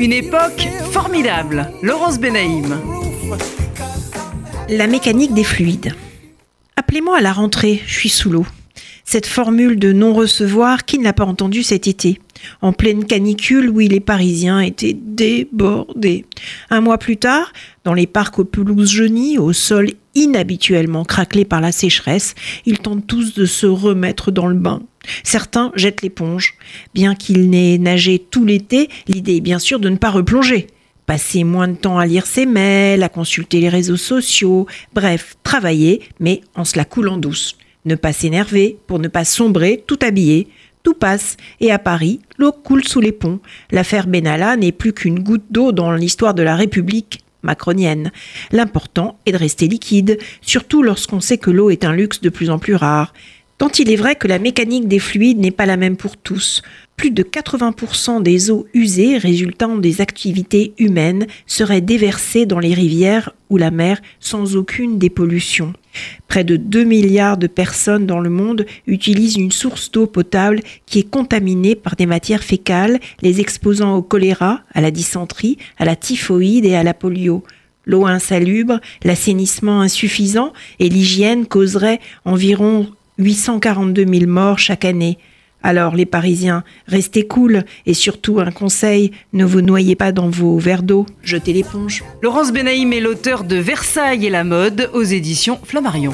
Une époque formidable. Laurence Benaïm. La mécanique des fluides. Appelez-moi à la rentrée, je suis sous l'eau. Cette formule de non-recevoir, qui ne l'a pas entendue cet été? En pleine canicule, où les Parisiens étaient débordés. Un mois plus tard, dans les parcs aux pelouses jaunies, au sol inhabituellement craquelé par la sécheresse, ils tentent tous de se remettre dans le bain. Certains jettent l'éponge. Bien qu'ils n'aient nagé tout l'été, l'idée est bien sûr de ne pas replonger. Passer moins de temps à lire ses mails, à consulter les réseaux sociaux, bref, travailler, mais en se la coulant douce. Ne pas s'énerver pour ne pas sombrer tout habillé. Tout passe, et à Paris, l'eau coule sous les ponts. L'affaire Benalla n'est plus qu'une goutte d'eau dans l'histoire de la République macronienne. L'important est de rester liquide, surtout lorsqu'on sait que l'eau est un luxe de plus en plus rare. Tant il est vrai que la mécanique des fluides n'est pas la même pour tous. Plus de 80% des eaux usées résultant des activités humaines seraient déversées dans les rivières ou la mer sans aucune dépollution. Près de 2 milliards de personnes dans le monde utilisent une source d'eau potable qui est contaminée par des matières fécales, les exposant au choléra, à la dysenterie, à la typhoïde et à la polio. L'eau insalubre, l'assainissement insuffisant et l'hygiène causeraient environ 842 000 morts chaque année. Alors les Parisiens, restez cool et surtout un conseil, ne vous noyez pas dans vos verres d'eau, jetez l'éponge. Laurence Benaïm est l'auteur de Versailles et la mode aux éditions Flammarion.